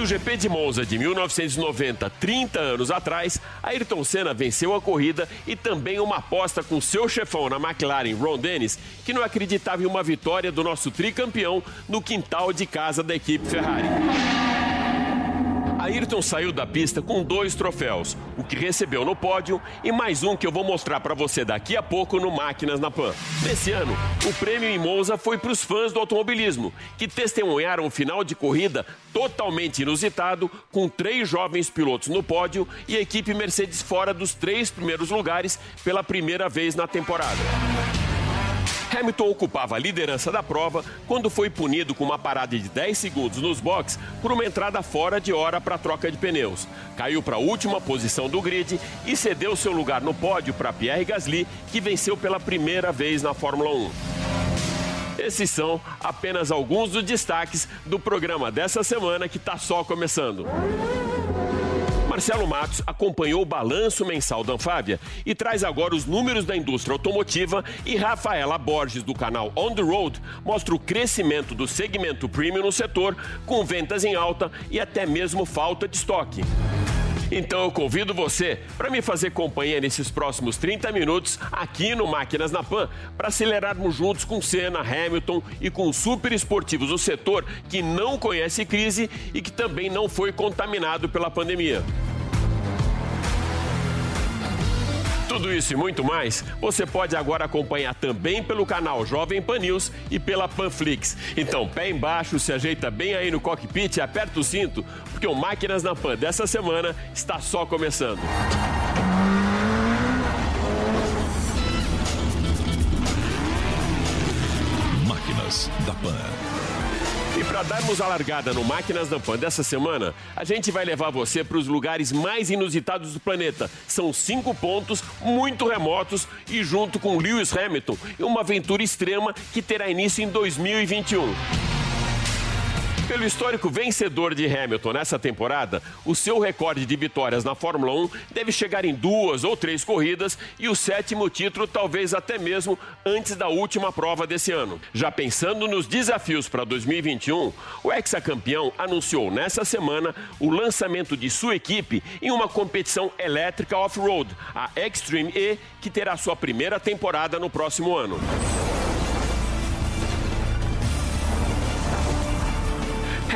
No GP de Monza de 1990, 30 anos atrás, Ayrton Senna venceu a corrida e também uma aposta com seu chefão na McLaren, Ron Dennis, que não acreditava em uma vitória do nosso tricampeão no quintal de casa da equipe Ferrari. Ayrton saiu da pista com dois troféus, o que recebeu no pódio e mais um que eu vou mostrar para você daqui a pouco no Máquinas na Pan. Nesse ano, o prêmio em Monza foi para os fãs do automobilismo, que testemunharam um final de corrida totalmente inusitado, com três jovens pilotos no pódio e a equipe Mercedes fora dos três primeiros lugares pela primeira vez na temporada. Hamilton ocupava a liderança da prova quando foi punido com uma parada de 10 segundos nos boxes por uma entrada fora de hora para troca de pneus. Caiu para a última posição do grid e cedeu seu lugar no pódio para Pierre Gasly, que venceu pela primeira vez na Fórmula 1. Esses são apenas alguns dos destaques do programa dessa semana que está só começando. Marcelo Matos acompanhou o balanço mensal da Anfávia e traz agora os números da indústria automotiva e Rafaela Borges, do canal On The Road, mostra o crescimento do segmento premium no setor, com ventas em alta e até mesmo falta de estoque. Então eu convido você para me fazer companhia nesses próximos 30 minutos aqui no Máquinas na Pan, para acelerarmos juntos com Senna, Hamilton e com super esportivos do setor que não conhece crise e que também não foi contaminado pela pandemia. Tudo isso e muito mais você pode agora acompanhar também pelo canal Jovem Pan News e pela Panflix. Então, pé embaixo, se ajeita bem aí no cockpit e aperta o cinto, porque o Máquinas na Pan dessa semana está só começando. Para darmos a largada no Máquinas da Pan dessa semana, a gente vai levar você para os lugares mais inusitados do planeta. São cinco pontos muito remotos e junto com Lewis Hamilton, uma aventura extrema que terá início em 2021. Pelo histórico vencedor de Hamilton nessa temporada, o seu recorde de vitórias na Fórmula 1 deve chegar em duas ou três corridas e o sétimo título talvez até mesmo antes da última prova desse ano. Já pensando nos desafios para 2021, o ex-campeão anunciou nessa semana o lançamento de sua equipe em uma competição elétrica off-road, a Extreme E, que terá sua primeira temporada no próximo ano.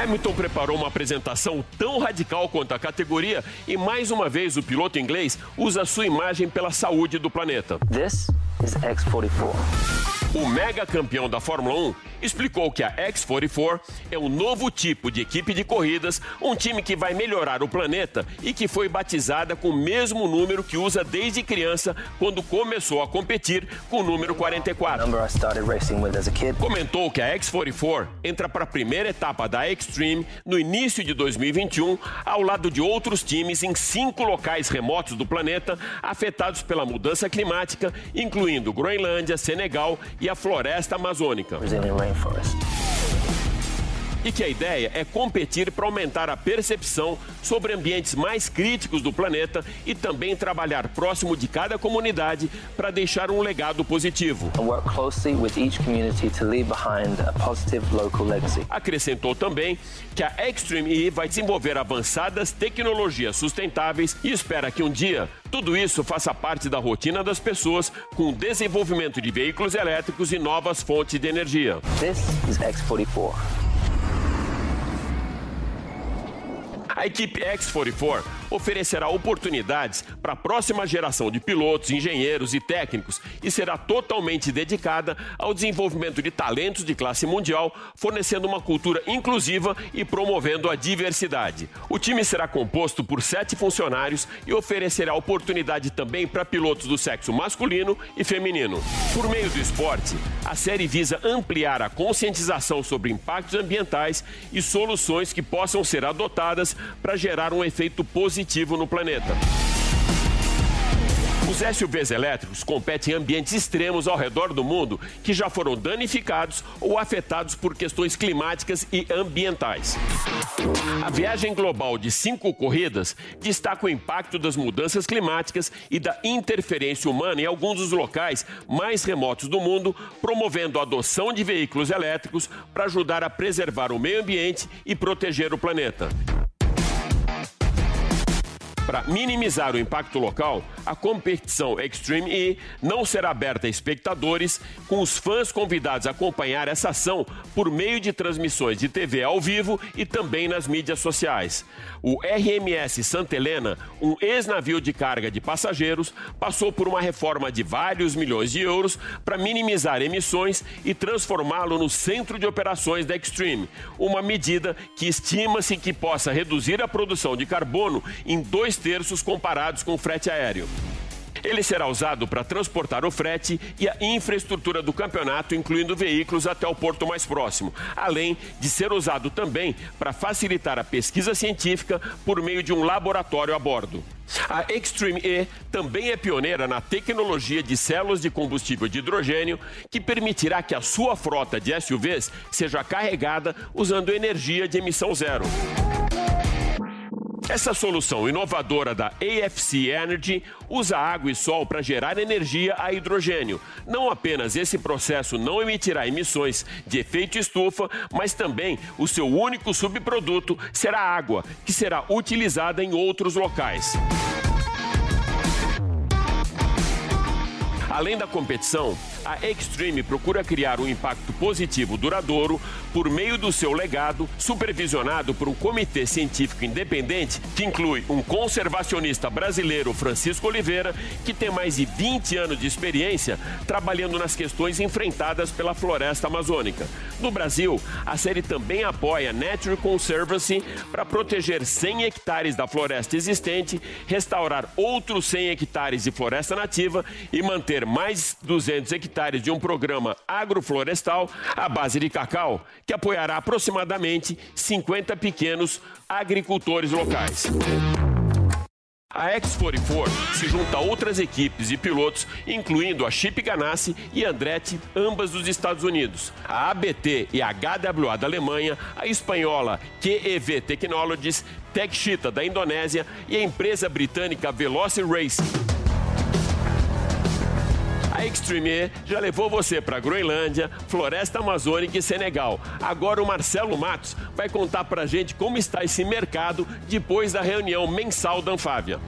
Hamilton preparou uma apresentação tão radical quanto a categoria e mais uma vez o piloto inglês usa sua imagem pela saúde do planeta. This is X44. O mega campeão da Fórmula 1 explicou que a X44 é um novo tipo de equipe de corridas, um time que vai melhorar o planeta e que foi batizada com o mesmo número que usa desde criança quando começou a competir com o número 44. Comentou que a X44 entra para a primeira etapa da Extreme no início de 2021, ao lado de outros times em cinco locais remotos do planeta afetados pela mudança climática, incluindo Groenlândia, Senegal e a floresta amazônica. E que a ideia é competir para aumentar a percepção sobre ambientes mais críticos do planeta e também trabalhar próximo de cada comunidade para deixar um legado positivo. Acrescentou também que a Extreme E vai desenvolver avançadas tecnologias sustentáveis e espera que um dia tudo isso faça parte da rotina das pessoas com o desenvolvimento de veículos elétricos e novas fontes de energia. This is X44. A equipe X44 oferecerá oportunidades para a próxima geração de pilotos, engenheiros e técnicos e será totalmente dedicada ao desenvolvimento de talentos de classe mundial, fornecendo uma cultura inclusiva e promovendo a diversidade. O time será composto por sete funcionários e oferecerá oportunidade também para pilotos do sexo masculino e feminino. Por meio do esporte, a série visa ampliar a conscientização sobre impactos ambientais e soluções que possam ser adotadas para gerar um efeito positivo no planeta. Os SUVs elétricos competem em ambientes extremos ao redor do mundo que já foram danificados ou afetados por questões climáticas e ambientais. A viagem global de cinco corridas destaca o impacto das mudanças climáticas e da interferência humana em alguns dos locais mais remotos do mundo, promovendo a adoção de veículos elétricos para ajudar a preservar o meio ambiente e proteger o planeta. Para minimizar o impacto local, a competição Extreme E não será aberta a espectadores, com os fãs convidados a acompanhar essa ação por meio de transmissões de TV ao vivo e também nas mídias sociais. O RMS Santa Helena, um ex-navio de carga de passageiros, passou por uma reforma de vários milhões de euros para minimizar emissões e transformá-lo no centro de operações da Extreme, uma medida que estima-se que possa reduzir a produção de carbono em dois terços comparados com o frete aéreo. Ele será usado para transportar o frete e a infraestrutura do campeonato, incluindo veículos até o porto mais próximo, além de ser usado também para facilitar a pesquisa científica por meio de um laboratório a bordo. A Extreme E também é pioneira na tecnologia de células de combustível de hidrogênio, que permitirá que a sua frota de SUVs seja carregada usando energia de emissão zero. Essa solução inovadora da AFC Energy usa água e sol para gerar energia a hidrogênio. Não apenas esse processo não emitirá emissões de efeito estufa, mas também o seu único subproduto será água, que será utilizada em outros locais. Além da competição, a Extreme procura criar um impacto positivo duradouro por meio do seu legado, supervisionado por um comitê científico independente que inclui um conservacionista brasileiro, Francisco Oliveira, que tem mais de 20 anos de experiência trabalhando nas questões enfrentadas pela floresta amazônica. No Brasil, a série também apoia Nature Conservancy para proteger 100 hectares da floresta existente, restaurar outros 100 hectares de floresta nativa e manter mais 200 hectares de um programa agroflorestal à base de cacau, que apoiará aproximadamente 50 pequenos agricultores locais. A X44 se junta a outras equipes e pilotos, incluindo a Chip Ganassi e Andretti, ambas dos Estados Unidos, a ABT e a HWA da Alemanha, a espanhola QEV Technologies, Techchita da Indonésia e a empresa britânica Veloci Racing. Extreme E já levou você para Groenlândia, Floresta Amazônica e Senegal. Agora o Marcelo Matos vai contar para gente como está esse mercado depois da reunião mensal da Anfávia.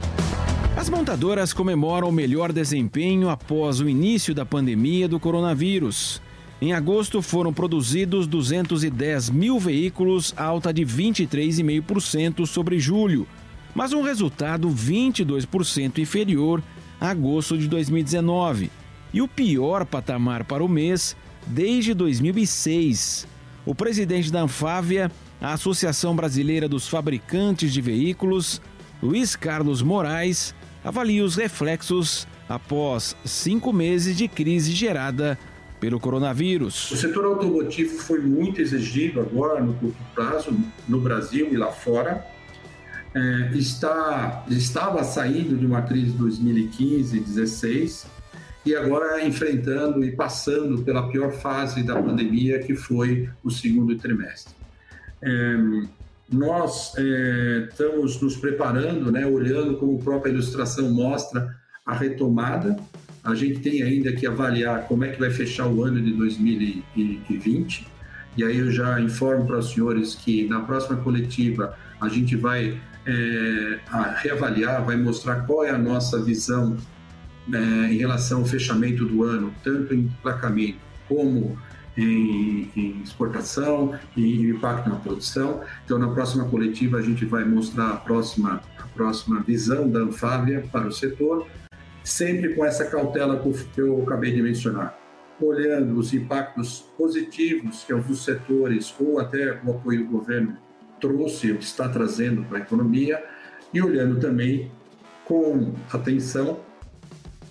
As montadoras comemoram o melhor desempenho após o início da pandemia do coronavírus. Em agosto foram produzidos 210 mil veículos, alta de 23,5% sobre julho, mas um resultado 22% inferior a agosto de 2019 e o pior patamar para o mês desde 2006. O presidente da Anfávia, a Associação Brasileira dos Fabricantes de Veículos, Luiz Carlos Moraes, avalia os reflexos após cinco meses de crise gerada pelo coronavírus. O setor automotivo foi muito exigido agora no curto prazo, no Brasil e lá fora. É, está, estava saindo de uma crise de 2015 e 2016 e agora enfrentando e passando pela pior fase da pandemia, que foi o segundo trimestre. É, nós é, estamos nos preparando, né, olhando como a própria ilustração mostra a retomada. A gente tem ainda que avaliar como é que vai fechar o ano de 2020. E aí eu já informo para os senhores que na próxima coletiva a gente vai é, reavaliar, vai mostrar qual é a nossa visão é, em relação ao fechamento do ano, tanto em emplacamento como em, em, exportação e impacto na produção. Então, na próxima coletiva, a gente vai mostrar a próxima, a próxima visão da Anfávia para o setor, sempre com essa cautela que eu acabei de mencionar, olhando os impactos positivos que alguns setores ou até o apoio do governo trouxe, ou está trazendo para a economia, e olhando também com atenção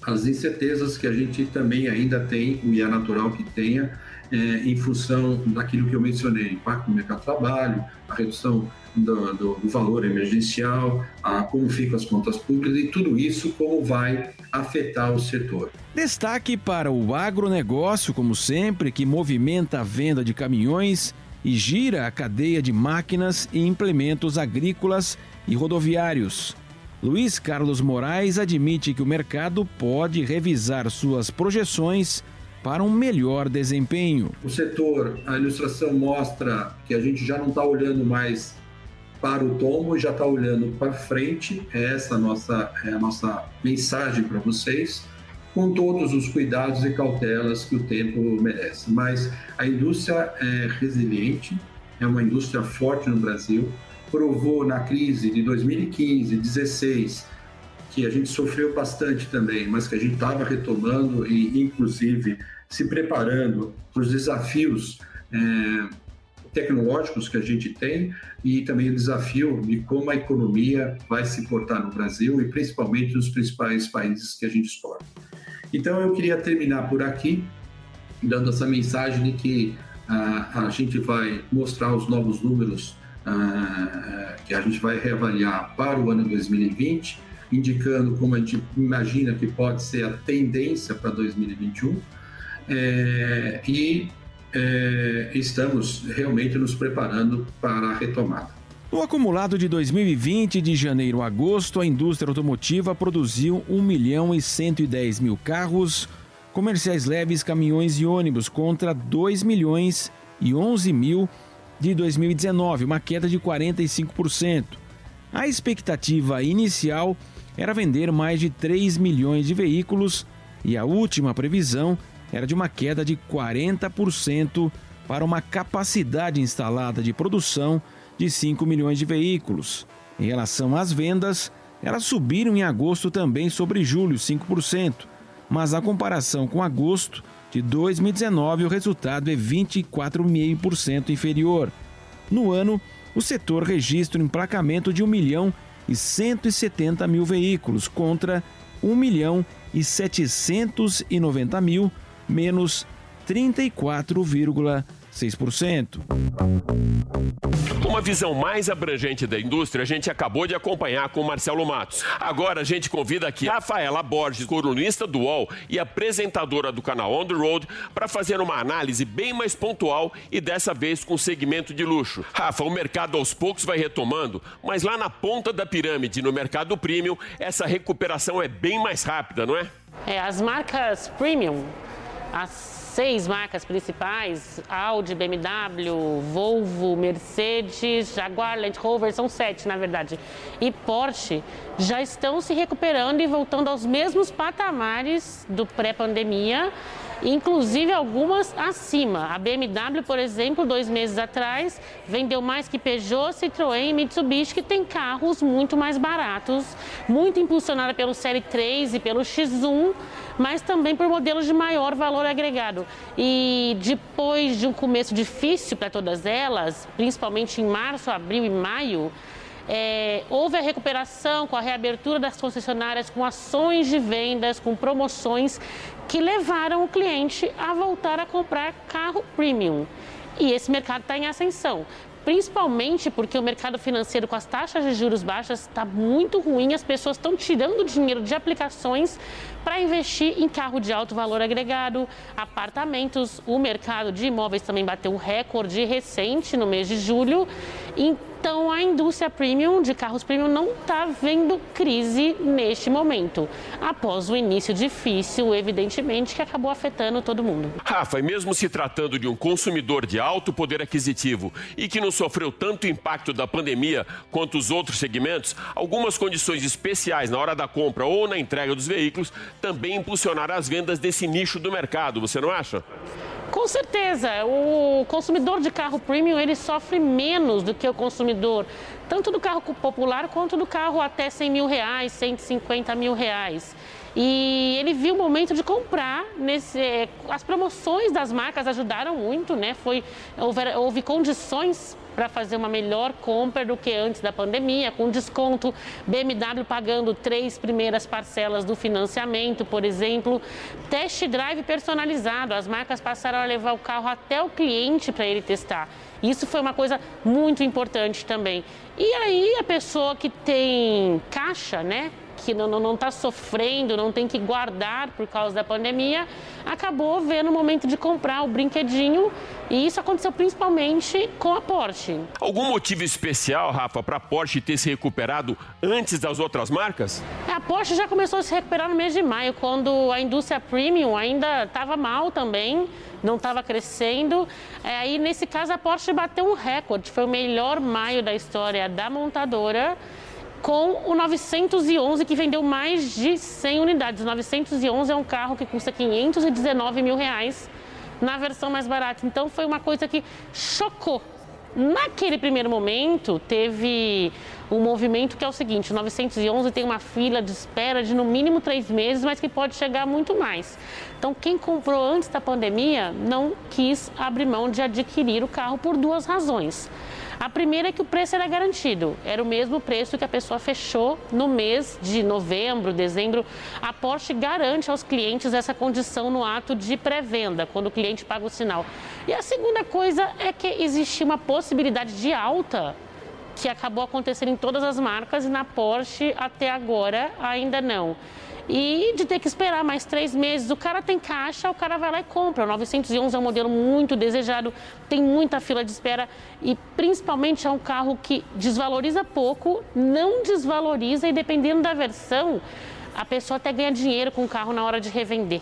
as incertezas que a gente também ainda tem, e é natural que tenha, é, em função daquilo que eu mencionei, impacto no mercado de trabalho, a redução do, do, do, valor emergencial, a, como ficam as contas públicas e tudo isso como vai afetar o setor. Destaque para o agronegócio, como sempre, que movimenta a venda de caminhões e gira a cadeia de máquinas e implementos agrícolas e rodoviários. Luiz Carlos Moraes admite que o mercado pode revisar suas projeções para um melhor desempenho. O setor, a ilustração mostra que a gente já não está olhando mais para o tombo e já está olhando para frente. É essa a nossa, é a nossa mensagem para vocês, com todos os cuidados e cautelas que o tempo merece. Mas a indústria é resiliente, é uma indústria forte no Brasil, provou na crise de 2015, 2016, que a gente sofreu bastante também, mas que a gente estava retomando e, inclusive, se preparando para os desafios é, tecnológicos que a gente tem e também o desafio de como a economia vai se portar no Brasil e principalmente nos principais países que a gente exporta. Então, eu queria terminar por aqui, dando essa mensagem de que a gente vai mostrar os novos números que a gente vai reavaliar para o ano 2020, indicando como a gente imagina que pode ser a tendência para 2021. É, e é, estamos realmente nos preparando para a retomada. No acumulado de 2020, de janeiro a agosto, a indústria automotiva produziu 1 milhão e 110 mil carros, comerciais leves, caminhões e ônibus, contra 2 milhões e 11 mil de 2019, uma queda de 45%. A expectativa inicial era vender mais de 3 milhões de veículos e a última previsão era de uma queda de 40% para uma capacidade instalada de produção de 5 milhões de veículos. Em relação às vendas, elas subiram em agosto também sobre julho, 5% mas a comparação com agosto de 2019 o resultado é 24,5% inferior. No ano, o setor registra um emplacamento de 1 milhão e 170 mil veículos contra 1 milhão e 790 mil, menos 34,5%. 6%. Uma visão mais abrangente da indústria a gente acabou de acompanhar com o Marcelo Matos. Agora a gente convida aqui a Rafaela Borges, colunista do UOL e apresentadora do canal On The Road, para fazer uma análise bem mais pontual e dessa vez com segmento de luxo. Rafa, o mercado aos poucos vai retomando, mas lá na ponta da pirâmide, no mercado premium, essa recuperação é bem mais rápida, não é? É, as marcas premium, as seis marcas principais, Audi, BMW, Volvo, Mercedes, Jaguar, Land Rover, são sete na verdade, e Porsche, já estão se recuperando e voltando aos mesmos patamares do pré-pandemia inclusive algumas acima. A BMW, por exemplo, dois meses atrás, vendeu mais que Peugeot, Citroën e Mitsubishi, que tem carros muito mais baratos, muito impulsionada pelo Série 3 e pelo X1, mas também por modelos de maior valor agregado. E depois de um começo difícil para todas elas, principalmente em março, abril e maio, é, houve a recuperação com a reabertura das concessionárias, com ações de vendas, com promoções que levaram o cliente a voltar a comprar carro premium. E esse mercado está em ascensão principalmente porque o mercado financeiro com as taxas de juros baixas está muito ruim, as pessoas estão tirando dinheiro de aplicações para investir em carro de alto valor agregado, apartamentos. O mercado de imóveis também bateu um recorde recente no mês de julho. Então, a indústria premium de carros premium não está vendo crise neste momento, após o início difícil, evidentemente, que acabou afetando todo mundo. Rafa, e mesmo se tratando de um consumidor de alto poder aquisitivo e que não sofreu tanto impacto da pandemia quanto os outros segmentos, algumas condições especiais na hora da compra ou na entrega dos veículos também impulsionaram as vendas desse nicho do mercado, você não acha? Com certeza, o consumidor de carro premium ele sofre menos do que o consumidor tanto do carro popular quanto do carro até 100 mil reais, 150 mil reais. E ele viu o momento de comprar. Nesse, eh, as promoções das marcas ajudaram muito, né? Foi, houve, houve condições para fazer uma melhor compra do que antes da pandemia, com desconto, BMW pagando três primeiras parcelas do financiamento, por exemplo, test drive personalizado, as marcas passaram a levar o carro até o cliente para ele testar. Isso foi uma coisa muito importante também. E aí a pessoa que tem caixa, né, que não está sofrendo, não tem que guardar por causa da pandemia, acabou vendo o momento de comprar o brinquedinho e isso aconteceu principalmente com a Porsche. Algum motivo especial, Rafa, para a Porsche ter se recuperado antes das outras marcas? A Porsche já começou a se recuperar no mês de maio, quando a indústria premium ainda estava mal também, não estava crescendo. É, aí, nesse caso, a Porsche bateu um recorde, foi o melhor maio da história da montadora com o 911 que vendeu mais de 100 unidades. O 911 é um carro que custa 519 mil reais na versão mais barata. Então foi uma coisa que chocou. Naquele primeiro momento, teve um movimento que é o seguinte: o 911 tem uma fila de espera de no mínimo três meses, mas que pode chegar muito mais. Então, quem comprou antes da pandemia não quis abrir mão de adquirir o carro por duas razões. A primeira é que o preço era garantido, era o mesmo preço que a pessoa fechou no mês de novembro, dezembro. A Porsche garante aos clientes essa condição no ato de pré-venda, quando o cliente paga o sinal. E a segunda coisa é que existia uma possibilidade de alta que acabou acontecendo em todas as marcas e na Porsche até agora ainda não e de ter que esperar mais três meses. O cara tem caixa, o cara vai lá e compra. O 911 é um modelo muito desejado, tem muita fila de espera e principalmente é um carro que desvaloriza pouco, não desvaloriza e dependendo da versão, a pessoa até ganha dinheiro com o carro na hora de revender.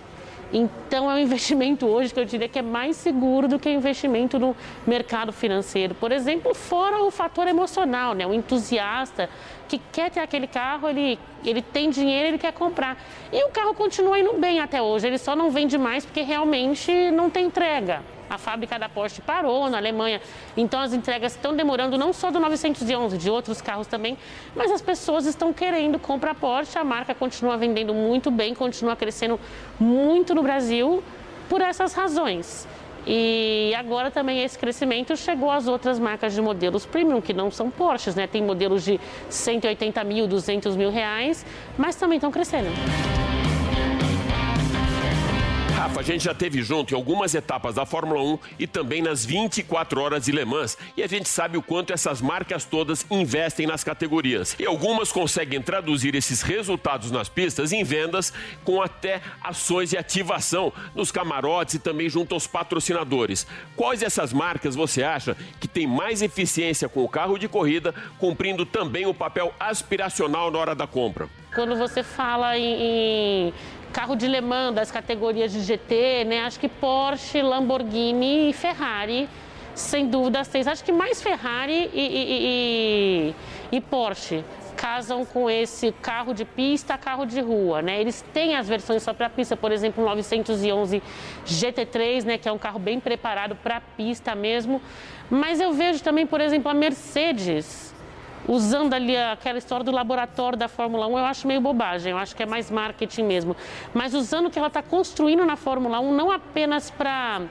Então é um investimento hoje que eu diria que é mais seguro do que investimento no mercado financeiro. Por exemplo, fora o fator emocional, né? O entusiasta que quer ter aquele carro, ele, ele tem dinheiro, ele quer comprar. E o carro continua indo bem até hoje, ele só não vende mais porque realmente não tem entrega. A fábrica da Porsche parou na Alemanha, então as entregas estão demorando não só do 911, de outros carros também, mas as pessoas estão querendo comprar Porsche, a marca continua vendendo muito bem, continua crescendo muito no Brasil por essas razões. E agora também esse crescimento chegou às outras marcas de modelos premium, que não são Porsches, né? Tem modelos de 180 mil, 200 mil reais, mas também estão crescendo. Rafa, a gente já teve junto em algumas etapas da Fórmula 1 e também nas 24 horas de Le Mans. E a gente sabe o quanto essas marcas todas investem nas categorias. E algumas conseguem traduzir esses resultados nas pistas em vendas com até ações de ativação nos camarotes e também junto aos patrocinadores. Quais dessas marcas você acha que tem mais eficiência com o carro de corrida, cumprindo também o papel aspiracional na hora da compra? Quando você fala em carro de Le Mans das categorias de GT, né? Acho que Porsche, Lamborghini e Ferrari, sem dúvida as três. Acho que mais Ferrari e, e, e, e Porsche casam com esse carro de pista, carro de rua, né? Eles têm as versões só para pista, por exemplo, o 911 GT3, né, que é um carro bem preparado para pista mesmo. Mas eu vejo também, por exemplo, a Mercedes usando ali aquela história do laboratório da Fórmula 1, eu acho meio bobagem, eu acho que é mais marketing mesmo. Mas usando o que ela está construindo na Fórmula 1, não apenas para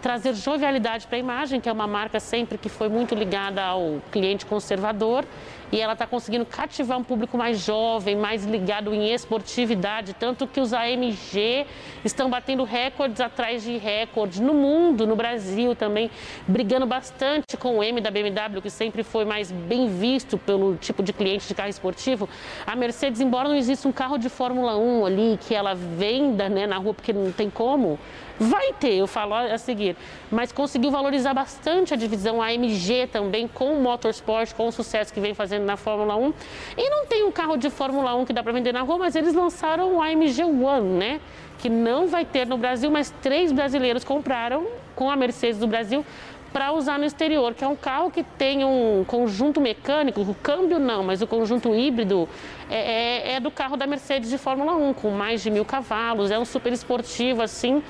trazer jovialidade para a imagem, que é uma marca sempre que foi muito ligada ao cliente conservador, e ela está conseguindo cativar um público mais jovem, mais ligado em esportividade, tanto que os AMG estão batendo recordes atrás de recordes no mundo, no Brasil também, brigando bastante com o M da BMW, que sempre foi mais bem visto pelo tipo de cliente de carro esportivo. A Mercedes, embora não exista um carro de Fórmula 1 ali que ela venda né, na rua, porque não tem como, vai ter, eu falo a seguir, mas conseguiu valorizar bastante a divisão AMG também com o motorsport, com o sucesso que vem fazendo na Fórmula 1. E não tem um carro de Fórmula 1 que dá para vender na rua, mas eles lançaram o AMG One, né? Que não vai ter no Brasil, mas três brasileiros compraram com a Mercedes do Brasil para usar no exterior, que é um carro que tem um conjunto mecânico, o câmbio não, mas o conjunto híbrido é, é, é do carro da Mercedes de Fórmula 1, com mais de mil cavalos, é um super esportivo assim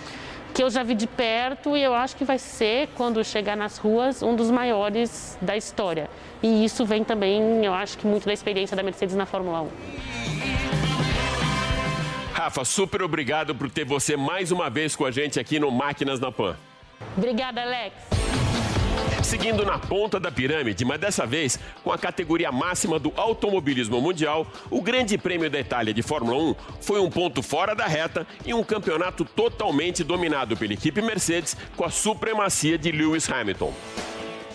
que eu já vi de perto e eu acho que vai ser, quando chegar nas ruas, um dos maiores da história. E isso vem também, eu acho que muito da experiência da Mercedes na Fórmula 1. Rafa, super obrigado por ter você mais uma vez com a gente aqui no Máquinas na Pan. Obrigada, Alex. Seguindo na ponta da pirâmide, mas dessa vez com a categoria máxima do automobilismo mundial, o Grande Prêmio da Itália de Fórmula 1 foi um ponto fora da reta e um campeonato totalmente dominado pela equipe Mercedes com a supremacia de Lewis Hamilton.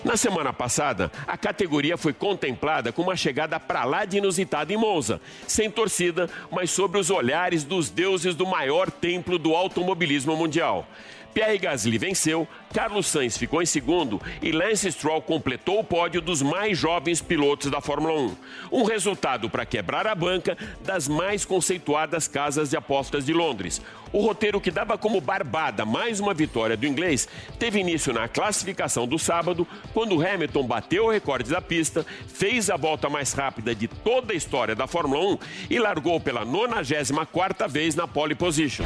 Na semana passada, a categoria foi contemplada com uma chegada para lá de inusitada em Monza, sem torcida, mas sobre os olhares dos deuses do maior templo do automobilismo mundial. Pierre Gasly venceu, Carlos Sainz ficou em segundo e Lance Stroll completou o pódio dos mais jovens pilotos da Fórmula 1. Um resultado para quebrar a banca das mais conceituadas casas de apostas de Londres. O roteiro que dava como barbada mais uma vitória do inglês teve início na classificação do sábado, quando Hamilton bateu o recorde da pista, fez a volta mais rápida de toda a história da Fórmula 1 e largou pela 94ª vez na pole position.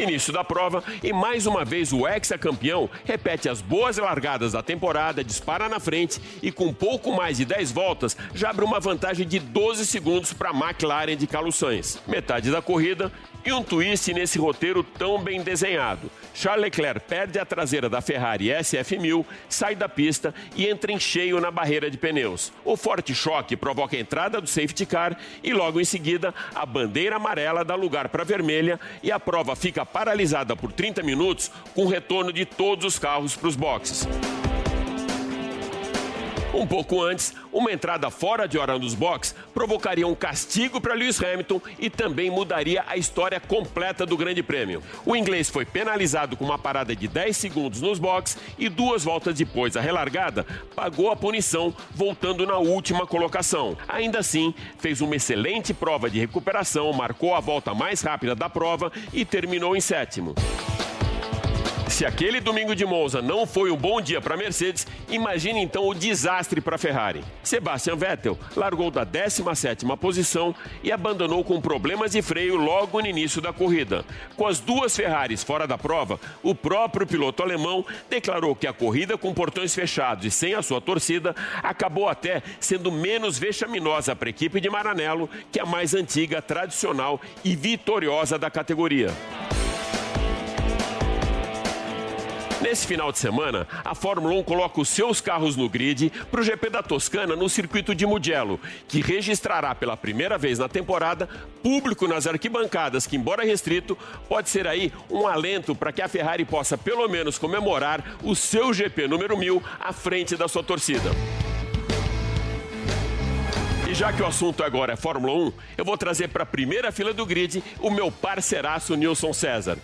Início da prova e mais uma vez o ex-campeão repete as boas largadas da temporada, dispara na frente e com pouco mais de 10 voltas já abre uma vantagem de 12 segundos para a McLaren de Carlos Sainz. Metade da corrida e um twist nesse roteiro tão bem desenhado. Charles Leclerc perde a traseira da Ferrari SF1000, sai da pista e entra em cheio na barreira de pneus. O forte choque provoca a entrada do safety car e logo em seguida a bandeira amarela dá lugar para a vermelha e a prova fica paralisada por 30 minutos com o retorno de todos os carros para os boxes. Um pouco antes, uma entrada fora de hora nos box provocaria um castigo para Lewis Hamilton e também mudaria a história completa do Grande Prêmio. O inglês foi penalizado com uma parada de 10 segundos nos box e duas voltas depois, a relargada, pagou a punição, voltando na última colocação. Ainda assim, fez uma excelente prova de recuperação, marcou a volta mais rápida da prova e terminou em sétimo. Se aquele domingo de Monza não foi um bom dia para a Mercedes, imagine então o desastre para a Ferrari. Sebastian Vettel largou da 17ª posição e abandonou com problemas de freio logo no início da corrida. Com as duas Ferraris fora da prova, o próprio piloto alemão declarou que a corrida com portões fechados e sem a sua torcida acabou até sendo menos vexaminosa para a equipe de Maranello, que é a mais antiga, tradicional e vitoriosa da categoria. Nesse final de semana, a Fórmula 1 coloca os seus carros no grid para o GP da Toscana no circuito de Mugello, que registrará pela primeira vez na temporada público nas arquibancadas, que, embora restrito, pode ser aí um alento para que a Ferrari possa pelo menos comemorar o seu GP número 1000 à frente da sua torcida. E já que o assunto agora é Fórmula 1, eu vou trazer para a primeira fila do grid o meu parceiraço Nilson César.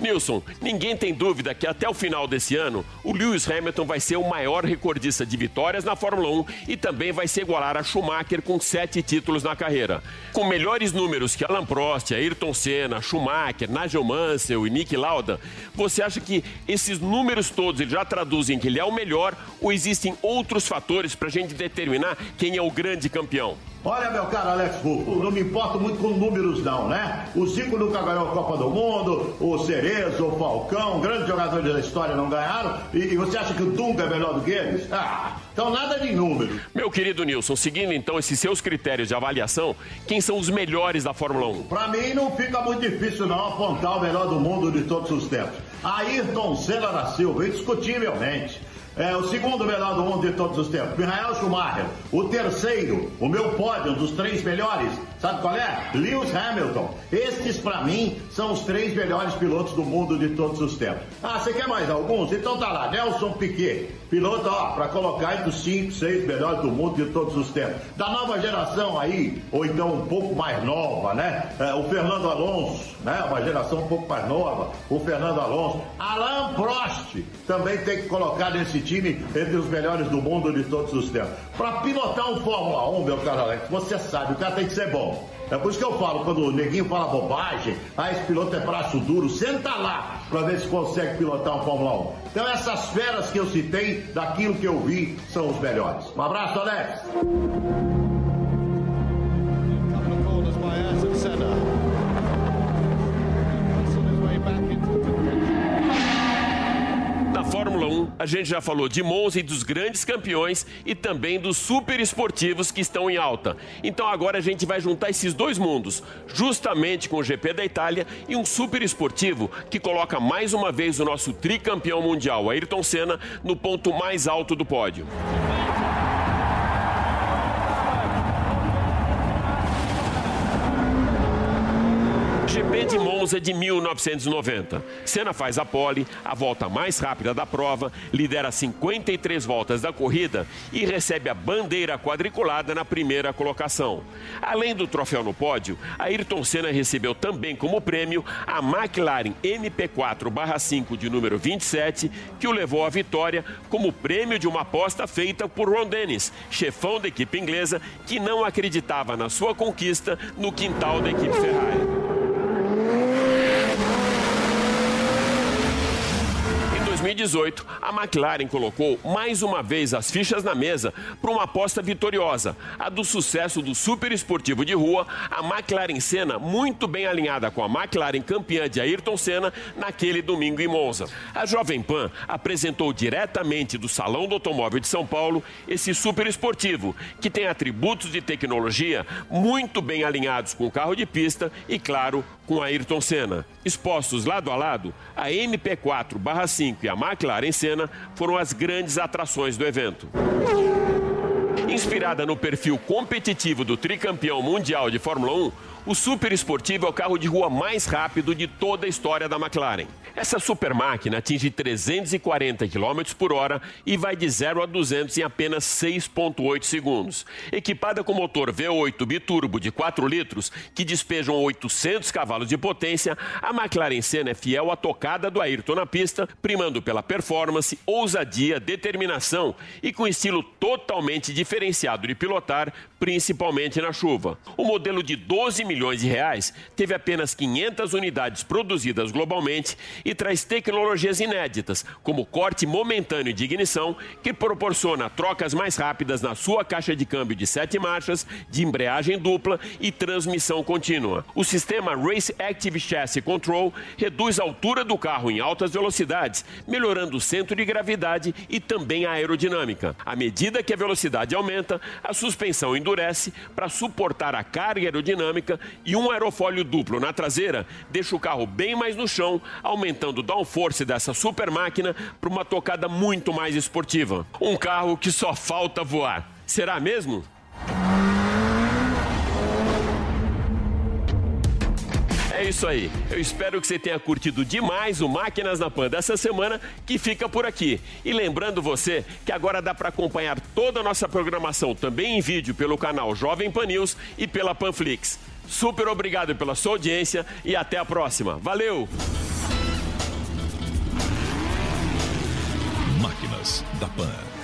Nilson, ninguém tem dúvida que até o final desse ano, o Lewis Hamilton vai ser o maior recordista de vitórias na Fórmula 1 e também vai se igualar a Schumacher com sete títulos na carreira. Com melhores números que Alan Prost, Ayrton Senna, Schumacher, Nigel Mansell e Nick Lauda, você acha que esses números todos já traduzem que ele é o melhor ou existem outros fatores para a gente determinar quem é o grande campeão? Olha, meu caro Alex Fulco, não me importo muito com números, não, né? O Zico nunca ganhou a Copa do Mundo, o Cerezo, o Falcão, grandes jogadores da história não ganharam, e, e, você acha que o Dunga é melhor do que eles? Ah, então nada de números. Meu querido Nilson, seguindo então esses seus critérios de avaliação, quem são os melhores da Fórmula 1? Pra mim não fica muito difícil não apontar o melhor do mundo de todos os tempos. Ayrton Senna da Silva, indiscutivelmente. É o segundo melhor do mundo de todos os tempos, Michael Schumacher. O terceiro, o meu pódio dos três melhores, sabe qual é? Lewis Hamilton. Estes, para mim, são os três melhores pilotos do mundo de todos os tempos. Ah, você quer mais alguns? Então tá lá, Nelson Piquet. Piloto, ó, para colocar entre os cinco, seis melhores do mundo de todos os tempos. Da nova geração aí, ou então um pouco mais nova, né? É, o Fernando Alonso, né? Uma geração um pouco mais nova. O Fernando Alonso. Alain Prost também tem que colocar nesse time entre os melhores do mundo de todos os tempos. Para pilotar um Fórmula 1, meu caro Alex, você sabe, o cara tem que ser bom. É por isso que eu falo, quando o neguinho fala bobagem, ah, esse piloto é braço duro, senta lá para ver se consegue pilotar um Fórmula 1. Então essas feras que eu citei, daquilo que eu vi, são os melhores. Um abraço, Alex! Fórmula 1, a gente já falou de Monza e dos grandes campeões e também dos super esportivos que estão em alta. Então agora a gente vai juntar esses dois mundos, justamente com o GP da Itália e um super esportivo que coloca mais uma vez o nosso tricampeão mundial, Ayrton Senna, no ponto mais alto do pódio. GP de Monza de 1990. Senna faz a pole, a volta mais rápida da prova, lidera 53 voltas da corrida e recebe a bandeira quadriculada na primeira colocação. Além do troféu no pódio, Ayrton Senna recebeu também como prêmio a McLaren MP4/5 de número 27, que o levou à vitória como prêmio de uma aposta feita por Ron Dennis, chefão da equipe inglesa, que não acreditava na sua conquista no quintal da equipe Ferrari. 2018, a McLaren colocou mais uma vez as fichas na mesa para uma aposta vitoriosa, a do sucesso do super esportivo de rua, a McLaren Senna, muito bem alinhada com a McLaren campeã de Ayrton Senna naquele domingo em Monza. A Jovem Pan apresentou diretamente do Salão do Automóvel de São Paulo esse super esportivo, que tem atributos de tecnologia muito bem alinhados com o carro de pista e, claro, com Ayrton Senna. Expostos lado a lado, a MP4/5 e a McLaren Senna foram as grandes atrações do evento. Inspirada no perfil competitivo do tricampeão mundial de Fórmula 1, o super esportivo é o carro de rua mais rápido de toda a história da McLaren. Essa super máquina atinge 340 km por hora e vai de 0 a 200 em apenas 6,8 segundos. Equipada com motor V8 biturbo de 4 litros, que despejam 800 cavalos de potência, a McLaren Senna é fiel à tocada do Ayrton na pista, primando pela performance, ousadia, determinação e com estilo totalmente diferenciado de pilotar, principalmente na chuva. O modelo de 12 milhões de reais teve apenas 500 unidades produzidas globalmente e traz tecnologias inéditas, como corte momentâneo de ignição, que proporciona trocas mais rápidas na sua caixa de câmbio de sete marchas, de embreagem dupla e transmissão contínua. O sistema Race Active Chassis Control reduz a altura do carro em altas velocidades, melhorando o centro de gravidade e também a aerodinâmica. À medida que a velocidade aumenta, a suspensão endurece para suportar a carga aerodinâmica e um aerofólio duplo na traseira deixa o carro bem mais no chão, aumentando o downforce dessa super máquina para uma tocada muito mais esportiva. Um carro que só falta voar. Será mesmo? É isso aí. Eu espero que você tenha curtido demais o Máquinas na Pan dessa semana, que fica por aqui. E lembrando você que agora dá para acompanhar toda a nossa programação também em vídeo pelo canal Jovem Pan News e pela Panflix. Super obrigado pela sua audiência e até a próxima. Valeu! Máquinas da Pan.